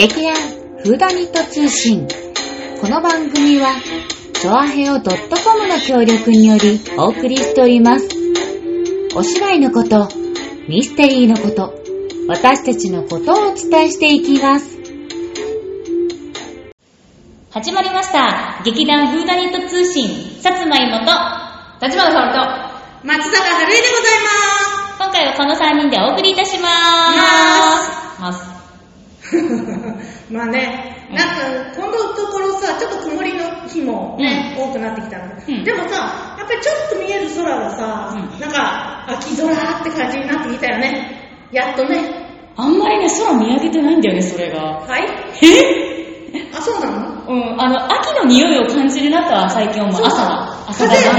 劇団フーダニット通信。この番組は、チョアヘオ .com の協力によりお送りしております。お芝居のこと、ミステリーのこと、私たちのことをお伝えしていきます。始まりました。劇団フーダニット通信、さつまいもと、立花沙織と、松坂春江でござい今回はこの3人でお送りいたしまーす。ます。まあね、なんか、このところさ、ちょっと曇りの日もね、多くなってきたので、うん。でもさ、やっぱりちょっと見える空がさ、うん。なんか、秋空って感じになってきたよね。やっとね。あんまりね、空見上げてないんだよね、それが。はい？え？あ、そうなの？うん、あの、秋の匂いを感じるなとは最近思う。朝、朝風が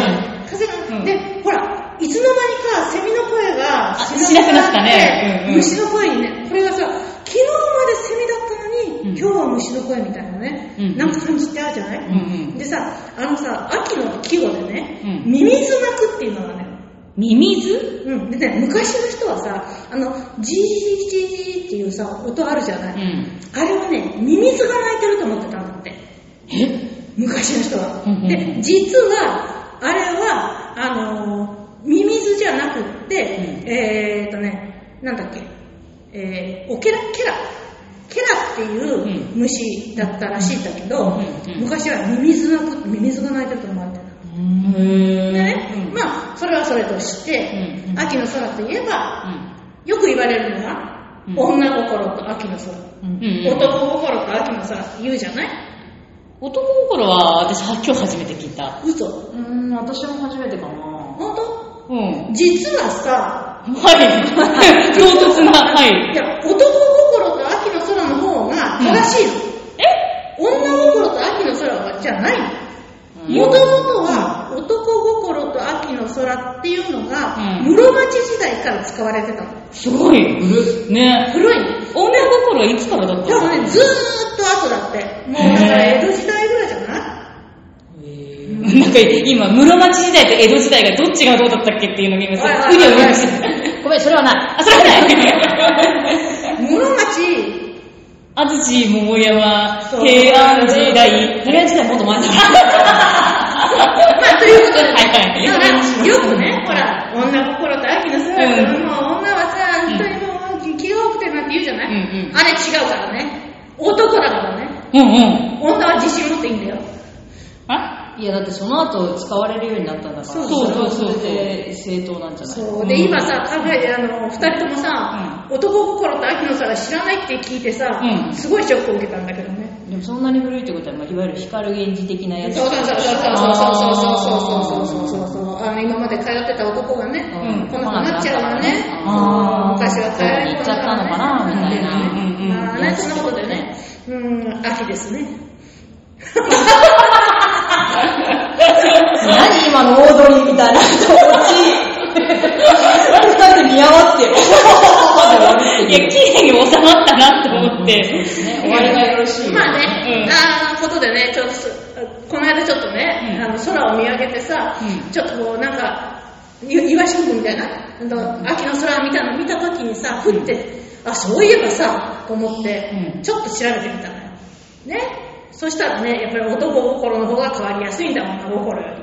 風が、うん。で、ほら、いつの間にかセミの声があしなくなったね。うんうん。虫の声にね、これがさ、昨日までセミだったのに、うん今日は虫の声みたいなね、うん。なんか感じってあるじゃない、うんうん。でさ、あのさ、秋の季語でね、うん。ミミズ鳴くっていうのがね、ミミズ？うん、でね、昔の人はさ、あの、ジージージージーっていうさ、音あるじゃない、うん。あれはね、ミミズが鳴いてると思ってたんだって。え？昔の人は。うんうんうん。で、実は、あれは、あのー、ミミズじゃなくって、うん。えーっとね、なんだっけ、えー、オケラ、ケラ。ケラっていううん虫だったらしいんだけど、昔はミミズ鳴く、ミミズが鳴いてると思われてた。へでね、うんまあ、それはそれとして、秋の空といえば、うんよく言われるのは、うん女心と秋の空。うん男心と秋の空言うじゃない？男心は私は今日初めて聞いた。嘘。うーん、私も初めてかな。本当？うん。実はさ、はい。唐突な、はいい。や、男が正しいの。女心と秋の空はじゃないの。もともとは男心と秋の空っていうのがうん室町時代から使われてたの。すごい。ね。古いの。女心はいつからだったの？多分ね、ずーっと後だって。もうだから江戸時代ぐらいじゃない？なんか今、室町時代と江戸時代がどっちがどうだったっけっていうのを見ます。はいはいはいうにょうにょして。ごめん、それはない。あ、それはない。室町、安土桃山、平安時代。平安時代もっと前だ。まあ、ということで、はいはいだから、よくね、ほら、女心と秋の空って、うんもう女はさ、本当にもう気が多くてなんて言うじゃない、うんうんあれ違うからね。男だからね。うんうん。女は自信持っていいんだよ。あ？いや、だってその後使われるようになったんだから、そうそうそうそうれで正当なんじゃないそう。で、今さ、考えて、あの、二人ともさ、男心と秋の空知らないって聞いてさ、うんすごいショックを受けたんだけどね。でもそんなに古いってことは、まあいわゆる光源氏的なやつ。そうそうそうそうそうそうそうそうそうそうそうそうあの今まで通ってた男がね、うんこんなことになっちゃうわね。昔は帰り行っちゃったのかなみたいなうんうんうんまあね、そんなことでね。うん、秋ですね。何今のオードリーみたいな気持ち。二人で見合わせて、いや、綺麗に収まったなと思って。ね、終わりがよろしい。まあね、うんあーことでね、ちょっとす、この間ちょっとね、うんあの空を見上げてさ、うんちょっとこうなんか、い岩新聞みたいな、秋の空見たの見た時にさ、ふって、あ、そういえばさ、と思って、うんちょっと調べてみたのよ。ね。そしたらね、やっぱり男心の方が変わりやすいんだもん、女心より。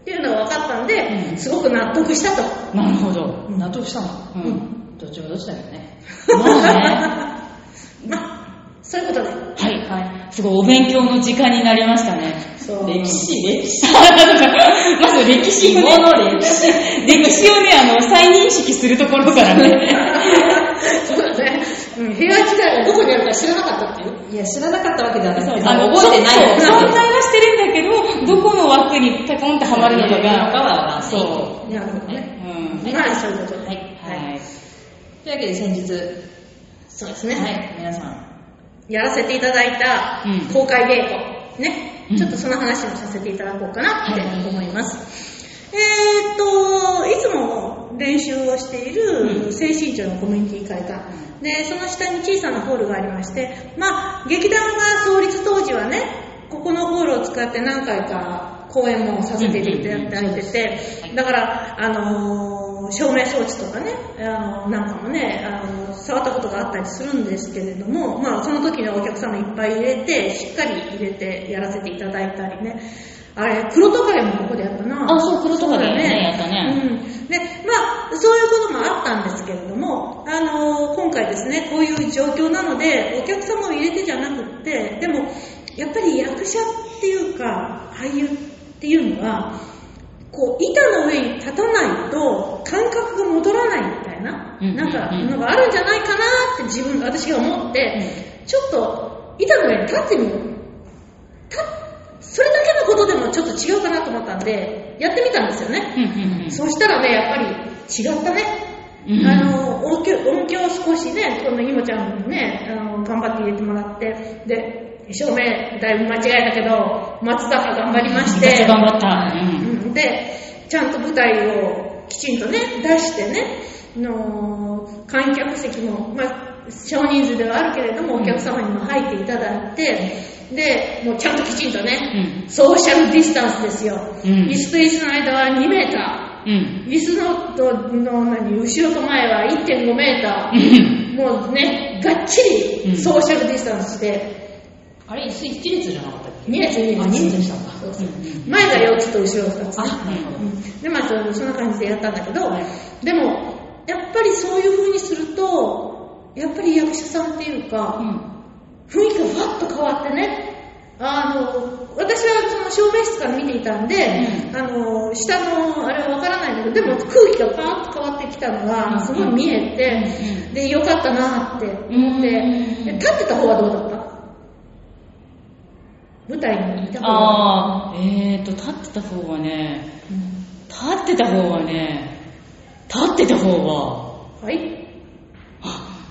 っていうのが分かったんで、うんすごく納得したと。なるほど。納得したの？うん。どっちもどっちだよね。まあね。まあ、そういうことで。はい。はい。すごいお勉強の時間になりましたね。そう。歴史、歴史？まず歴史をね、芋 の歴史歴史をね、あの、再認識するところからね。そうだね。うん、平安時代があるか知らなかったっていう？いや、知らなかったわけではなくて、あの覚えてない存在はしてるんだけど、どこの枠にペコンってはまるのかが、わかんなるほどね。う。うん。まあ、そういうことで。はい。はい。というわけで先日、そうですね。はい、皆さん、やらせていただいたうん公開稽古、ね、うんちょっとその話もさせていただこうかなって思います。えーっと、いつも練習をしている精神庁のコミュニティ会館。で、その下に小さなホールがありまして、まあ、劇団が創立当時はね、ここのホールを使って何回か公演もさせていただいてて、だから、あのー照明装置とかね、あのなんかもねあの、触ったことがあったりするんですけれども、まあ、その時にはお客様いっぱい入れて、しっかり入れてやらせていただいたりね。あれ、黒トカゲもここでやったな。あそう黒トカゲそうだねやったねうん。で、まあ、そういうこともあったんですけれども、あの今回ですね、こういう状況なので、お客様を入れてじゃなくって、でも、やっぱり役者っていうか、俳優っていうのは、こう、板の上に立たないと感覚が戻らないみたいな、うんなんか、うんのがあるんじゃないかなって自分、私が思って、ちょっと板の上に立ってみよう。たそれだけのことでもちょっと違うかなと思ったんで、やってみたんですよね。うんうんうんそしたらね、やっぱり違ったね。うんあの、音響、音響少しね、このいもちゃんにね、あの、頑張って入れてもらって、で、照明だいぶ間違えたけど、松坂頑張りまして、頑張った。うんうんで、ちゃんと舞台をきちんとね、出してね、の観客席も、まあ、少人数ではあるけれども、お客様にも入っていただいて、で、もうちゃんときちんとね、ソーシャルディスタンスですよ。うん椅子と椅子の間は2メーター。うん。椅子のとの何後ろと前は1.5メータうん。ー。もうね、がっちうんりソーシャルディスタンスして、あれ、椅子一列じゃなかったっけ？2列2列。あ、二列にしたんだ。そうそううん前が4つと後ろが2つ。あ、なるほど。うんで、まあそそんな感じでやったんだけど、でも、やっぱりそういう風にすると、やっぱり役者さんっていうか、雰囲気がふわっと変わってね、あの、私はその照明室から見ていたんで、うあの、下のあれはわからないんだけど、でも空気がパーッと変わってきたのが、すごい見えて、で、よかったなって思って、うん。で立ってた方はどうだった？舞台にいた方は？ああ、えーと、立ってた方はね、立ってた方はね、立ってた方は、はい。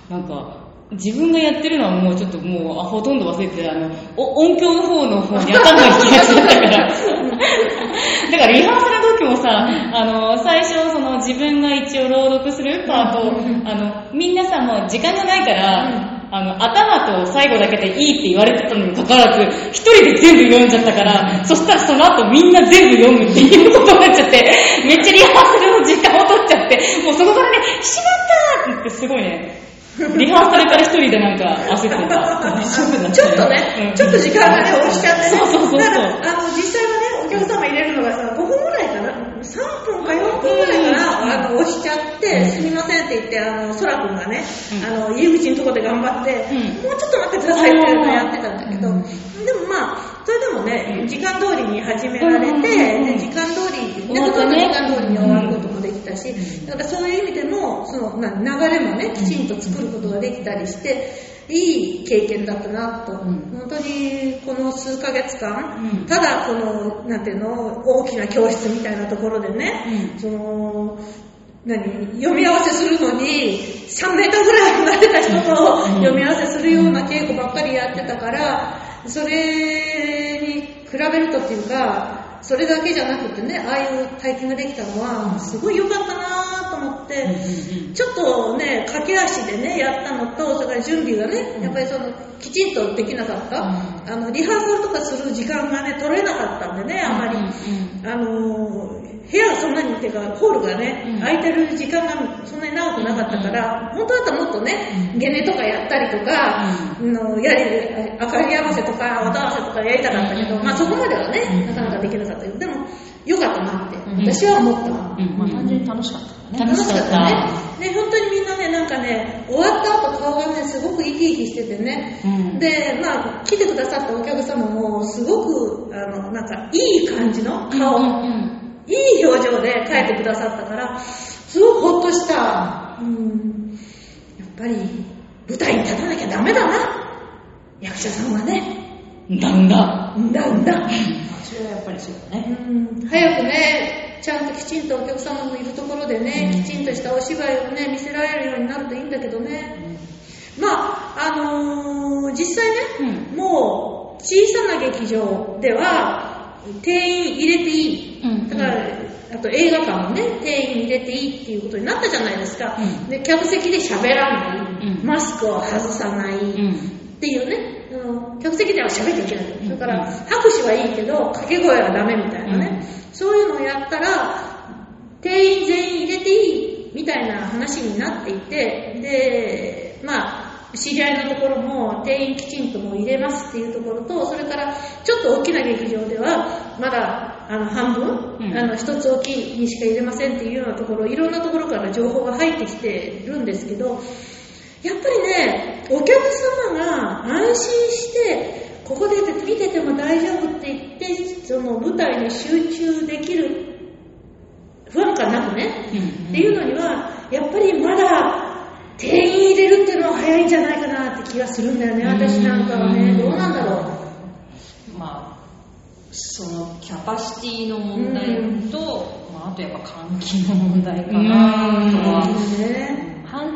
あなんか、自分がやってるのはもうちょっともうあほとんど忘れてて、あの、お音響の方の方に頭が行きがちだったから。だからリハーサルの時もさ、あの、最初その自分が一応朗読するパートを、あの、みんなさもう時間がないから、あの、頭と最後だけでいいって言われてたのにかかわらず、一人で全部読んじゃったから、そしたらその後みんな全部読むっていうことになっちゃって、めっちゃリハーサルの時間を取っちゃって、もうそこからね、しまったってすごいね、リハーサルから一人でなんか焦ってた。ちょっとね、ちょっと時間がね、押しちゃってね。そう。そうそうだから、あの、実際はね、お客様入れるのがさ、5分ぐらいかな。3分か4分ぐらいかな、あの、押しちゃって、すみませんって言って、あの、空くんがね、あの、入り口のとこで頑張って、うん。もうちょっと待ってくださいってやってたんだけど、でもまあ、それでもね、時間通りに始められて、時間通り、で、ほとん。ど時間通りに終わることもできたし、うんだからそういう意味でも、その、な流れもね、きちんと作ることができたりして、いい経験だったなと、ん。本当にこの数ヶ月間、うん。ただこの、なんていうの、大きな教室みたいなところでね、うん。その、何、読み合わせするのに、3メーターぐらい離れた人と読み合わせするような稽古ばっかりやってたから、それに比べるとっていうか、それだけじゃなくてね、ああいう体験ができたのは、すごい良かったなと思って、ちょっとね、駆け足でね、やったのと、それから準備がね、やっぱりその、きちんとできなかった。あの、リハーサルとかする時間がね、取れなかったんでね、あまり。あの、部屋がそんなにっていうか、ホールがね、うん。空いてる時間がそんなに長くなかったから、本当だったらもっとね、ゲネとかやったりとか、のやり、明かり合わせとか、音合わせとかやりたかったけど、まあそこまではね、なかなかできなかったけど、でも、良かったなって、私は思った。うんまあ単純に楽しかったね。楽しかったね。ね、本当にみんなね、なんかね、終わった後顔がね、すごく生き生きしててね、うんで、まあ、来てくださったお客様も、すごく、あの、なんか、いい感じの顔、うんいい表情で帰ってくださったから、すごくほっとした。うん。やっぱり、舞台に立たなきゃダメだな。役者さんはね。うんだんだ。うんだうんだ。それはやっぱりそうだね。うん早くね、ちゃんときちんとお客様のいるところでね、きちんとしたお芝居をね、見せられるようになるといいんだけどね。まあ、あのー実際ね、もう小さな劇場では定員入れていい。うんだから、あと映画館もね、定員入れていいっていうことになったじゃないですか。うんで、客席で喋らない、うんマスクを外さない、うん。っていうね、あの客席では喋っちゃいけない。それから、拍手はいいけど、掛け声はダメみたいなね。そういうのをやったら、定員全員入れていいたいな話になっていて、で、まあ、知り合いのところも定員きちんともう入れますっていうところと、それからちょっと大きな劇場では、まだあの半分、うんあの一つ大きいにしか入れませんっていうようなところ、いろんなところから情報が入ってきてるんですけど、やっぱりね、お客様が安心して、ここで見てても大丈夫って言って、その舞台に集中できる不安感なくね、うんっていうのには、やっぱりまだ定員入れるっていうのは早いんじゃないかなって気がするんだよね、私なんかはね。どうなんだろまあ、そのキャパシティの問題と、まあ、あとやっぱ換気の問題かなうんとは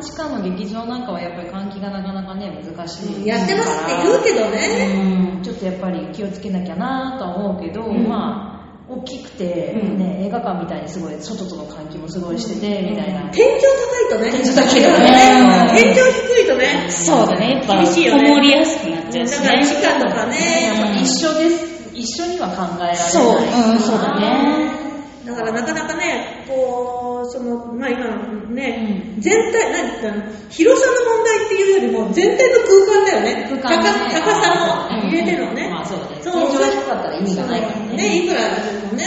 地下の劇場なんかはやっぱり換気がなかなかね難しいやってますって言うけどね。うんちょっとやっぱり気をつけなきゃなと思うけど、んまあ大きくて、ね、映画館みたいにすごい外との換気もすごいしてて、みたいな。天井高いとね。天井高いとね天井低いとね。そうだね、やっぱ、厳しいよねこもりやすくなっちゃうしだからね。地下とかね。やっぱ一緒です。一緒には考えられない。そううんそうだねだからなかなかね、こう、その、まあ今ね、全体、何て言ったの、広さの問題っていうよりも、全体の空間だよね。空間がね高高さも入れてのね。まあそうだね。そう天井が低かったら意味がないからね。ね、いくらでもね。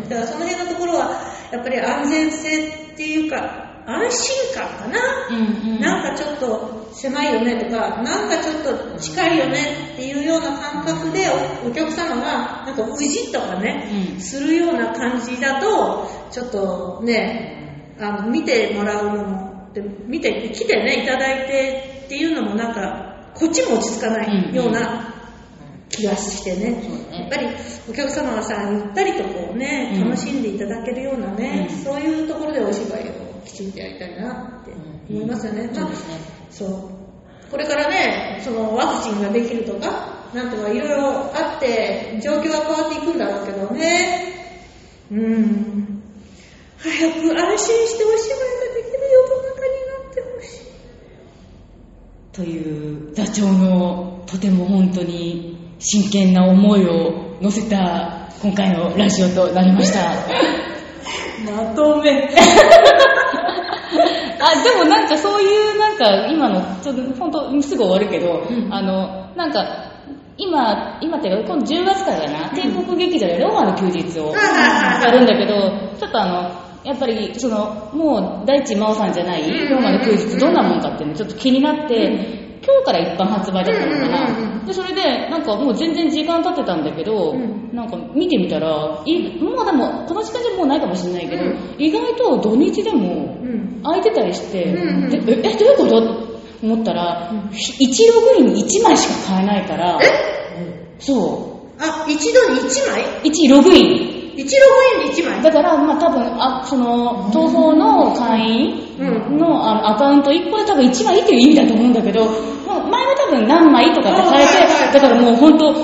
うんだからその辺のところは、やっぱり安全性っていうか、安心感かな。うんうんなんかちょっと狭いよねとか、なんかちょっと近いよねっていうような感覚でおお客様がなんかうじっとかね、うん。するような感じだと、ちょっとね、あの見てもらうのも、で見て、来てね、いただいてっていうのもなんか、こっちも落ち着かないような気がしてね。そうだね。やっぱりお客様がさ、ゆったりとこうね、うん。楽しんでいただけるようなね、うん。そういうところでお芝居をきちんとやりたいなって思いますよね。まあそう。これからね、そのワクチンができるとか、なんとかいろいろあって、状況は変わっていくんだろうけどね。うん。早く安心してお芝居ができる世の中になってほしい。という座長のとても本当に真剣な思いを乗せた今回のラジオとなりました。まとめ。あ、でもなんかそういうなんか今の、ちょっと本当すぐ終わるけど、あの、なんか今、今っていうか今度10月からだな、天国劇場でローマの休日をやるんだけど、ちょっとあの、やっぱりその、もう大地真央さんじゃないローマの休日どんなもんかっていうのちょっと気になって、今日から一般発売だったのかうんうんうんな。で、それで、なんかもう全然時間経ってたんだけど、うん。なんか見てみたら、いもうでも、この時間じゃもうないかもしれないけど、うん。意外と土日でもうん。空いてたりして、うんうん。でえ、えどういうこと？と思ったら、1ログイン1枚しか買えないから、そあ、一度に1枚？う、1ログイン。?1 ログインで1枚。だから、まあ多分、あ、その、東宝の会員の,、あのアカウント1個で多分1枚っていう意味だと思うんだけど、まあ前は多分何枚とかって変えて、だからもう本当、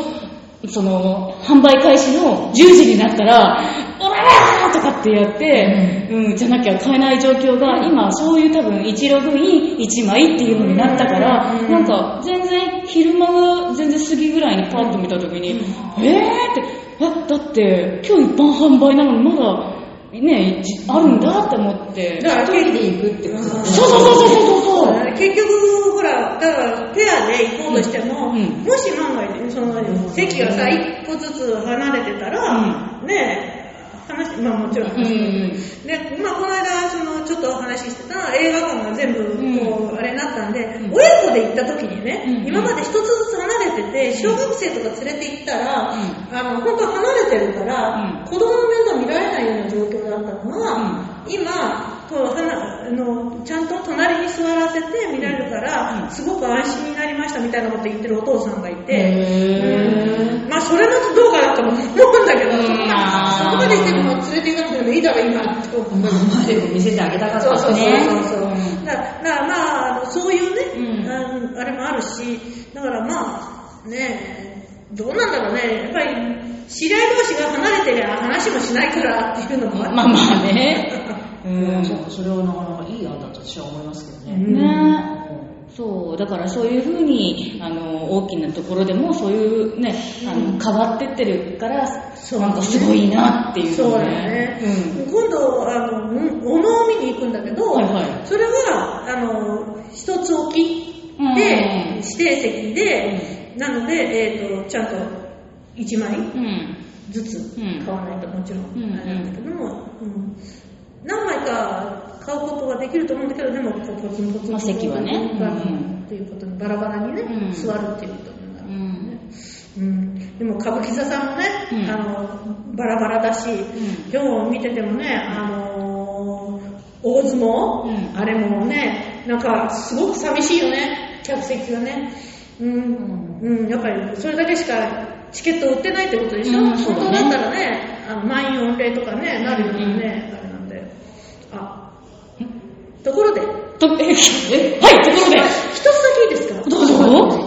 その、販売開始の10時になったら、おらーとかってやって、うん、じゃなきゃ買えない状況が、今そういう多分1ログイン1枚っていうのになったから、うん。なんか全然昼間が全然過ぎぐらいにパッと見た時に、えーって、あ、だって今日一般販売なのにまだね、じあるんだって思って。だから一人で行くってことだね。そうそうそうそうそうそう。結局、ほら、だから、ペアで行こうとしても、うんもし万が一、その、席がさ、一個ずつ離れてたら、ねえ、話、まあもちろん、うんうん。で、まあこの間、その、ちょっとお話ししてた映画館が全部、こう、あれになったんで、ん。親子で行った時にね、うん今まで一つずつ離れてて、小学生とか連れて行ったら、あの、本当離れてるから、うん。子供の面倒見られないような状況だったのが、今、こうはなあの、ちゃんと隣に座らせて見られるから、すごく安心になりましたみたいなこと言ってるお父さんがいて、まあそれもどうかなとも思うんだけど、うん。そこまで言っても連れて行かなくてもいいだろ今って。思う。までも見せてあげたかったそうそうそうねそうそう。うん。だからまあそういうね、うん。あれもあるし、だからまあ、ねどうなんだろうね、やっぱり知り合い同士が離れてりゃ話もしないからっていうのもある。まあまあね。う うんん。そうそれはなかなかいい案だと私は思いますけどね。ねそう、だからそういうふうに、あの、大きなところでもそういうね、あの、変わってってるから、そうなんかすごいなっていうそうのだね。うん。今度、あの、うんお能を見に行くんだけど、はいはいそれは、あの、一つ置きうんで、指定席で、なので、えっ、と、ちゃんと1枚うん。ずつうん。買わないともちろん、うんあれなんだけども、うん。何枚か買うことができると思うんだけど、でも、こうポツンポツンまあ席はね。バラうんっていうことにバラバラにね、うん。座るっていうことになる。うん。うん、でも歌舞伎座さんもね、うん。あのバラバラだし、ん。今日見ててもね、あのー大相撲、うん。あれもね、なんかすごく寂しいよね、客席がね。うん、うん、やっぱりそれだけしかチケット売ってないってことでしょ、うんそうだね。本当だったらね、あの満員御礼とかね、なるようにね、あれなんで。あ、ところで、と、え、え、はい、ところで。一つだけいいですか？どうぞ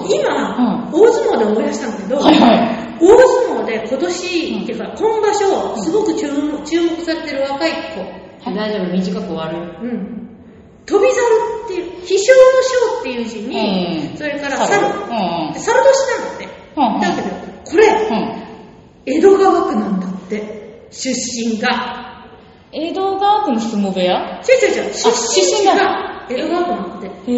今、大相撲で思い出したんだけど、はいはい。大相撲で今年、っていうか今場所、すごく注目注目されてる若い子、大丈夫、短く終わる。うん、飛び猿っていう、飛翔の翔っていう字に、うん。それから猿、うんうん。で猿年なんだって。うん。うん。だけど、これ、うん。江戸川区なんだって、出身が。江戸川区の相撲部屋？違う違う違う、出身が江戸川区なんだって。へ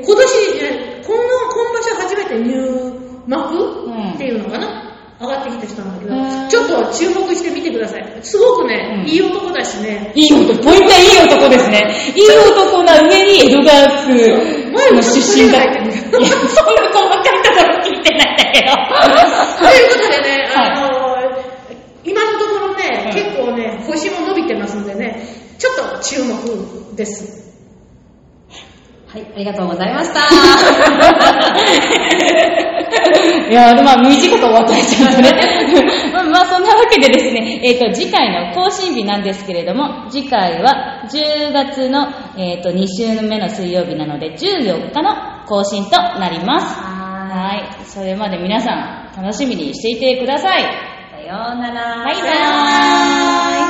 ぇ今年、ね、この今場所初めて入幕、うんっていうのかな？上がってきた人なんだけど、うんちょっと注目して見てください。すごくね、うんいい男だしね、いい男、ポイントはいい男ですね。いい男な上に江戸川区の出身だ。いや、そんな細かいところ聞いてないんだけど。ということでね、はいあの今のところね、はい結構ね、星も伸びてますんでね、ちょっと注目です。はい、ありがとうございました。いやー、まあ、短く終わったりちゃんとね。まあ、まあ、そんなわけでですね、えっ、と、次回の更新日なんですけれども、次回は10月の、えっ、と、2週目の水曜日なので、14日の更新となります。はい。それまで皆さん、楽しみにしていてください。さようなら。バイバイ。